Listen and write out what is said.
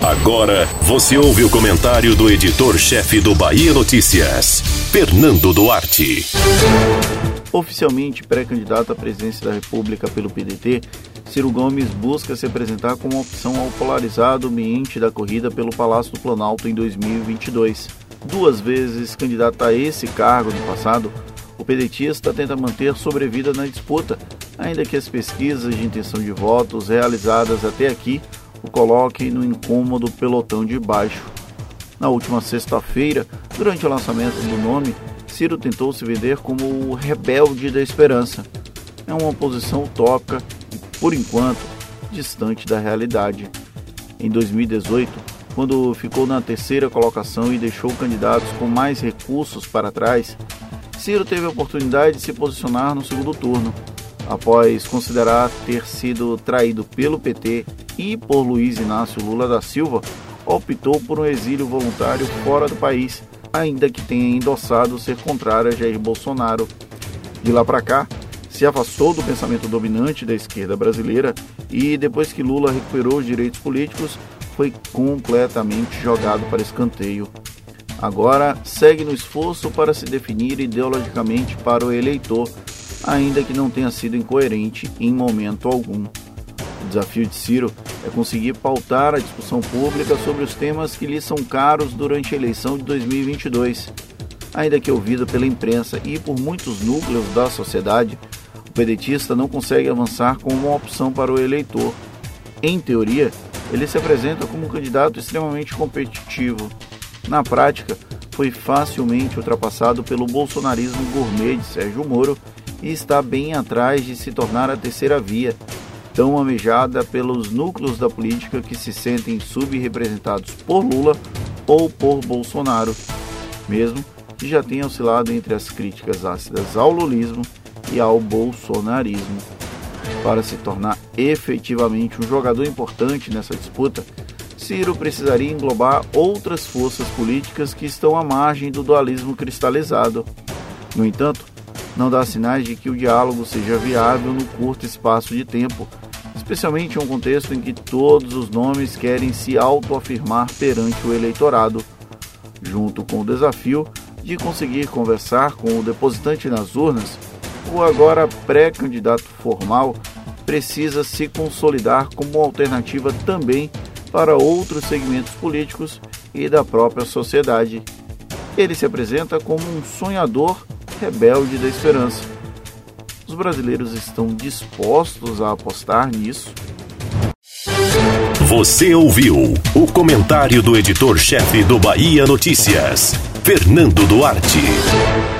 Agora você ouve o comentário do editor-chefe do Bahia Notícias, Fernando Duarte. Oficialmente pré-candidato à presidência da República pelo PDT, Ciro Gomes busca se apresentar como opção ao polarizado ambiente da corrida pelo Palácio do Planalto em 2022. Duas vezes candidato a esse cargo no passado, o pedetista tenta manter sobrevida na disputa, ainda que as pesquisas de intenção de votos realizadas até aqui o coloquem no incômodo pelotão de baixo. Na última sexta-feira, durante o lançamento do nome, Ciro tentou se vender como o rebelde da esperança. É uma posição utópica e, por enquanto, distante da realidade. Em 2018, quando ficou na terceira colocação e deixou candidatos com mais recursos para trás, Ciro teve a oportunidade de se posicionar no segundo turno, após considerar ter sido traído pelo PT e por Luiz Inácio Lula da Silva, optou por um exílio voluntário fora do país ainda que tenha endossado ser contrário a Jair Bolsonaro. De lá para cá, se afastou do pensamento dominante da esquerda brasileira e, depois que Lula recuperou os direitos políticos, foi completamente jogado para escanteio. Agora segue no esforço para se definir ideologicamente para o eleitor, ainda que não tenha sido incoerente em momento algum. O desafio de Ciro é conseguir pautar a discussão pública sobre os temas que lhe são caros durante a eleição de 2022. Ainda que ouvido pela imprensa e por muitos núcleos da sociedade, o pedetista não consegue avançar como uma opção para o eleitor. Em teoria, ele se apresenta como um candidato extremamente competitivo. Na prática, foi facilmente ultrapassado pelo bolsonarismo gourmet de Sérgio Moro e está bem atrás de se tornar a terceira via, tão amejada pelos núcleos da política que se sentem subrepresentados por Lula ou por Bolsonaro, mesmo que já tenha oscilado entre as críticas ácidas ao lulismo e ao bolsonarismo. Para se tornar efetivamente um jogador importante nessa disputa, Ciro precisaria englobar outras forças políticas que estão à margem do dualismo cristalizado. No entanto, não dá sinais de que o diálogo seja viável no curto espaço de tempo, especialmente em um contexto em que todos os nomes querem se autoafirmar perante o eleitorado, junto com o desafio de conseguir conversar com o depositante nas urnas, o agora pré-candidato formal precisa se consolidar como alternativa também para outros segmentos políticos e da própria sociedade. Ele se apresenta como um sonhador rebelde da esperança. Os brasileiros estão dispostos a apostar nisso? Você ouviu o comentário do editor-chefe do Bahia Notícias, Fernando Duarte.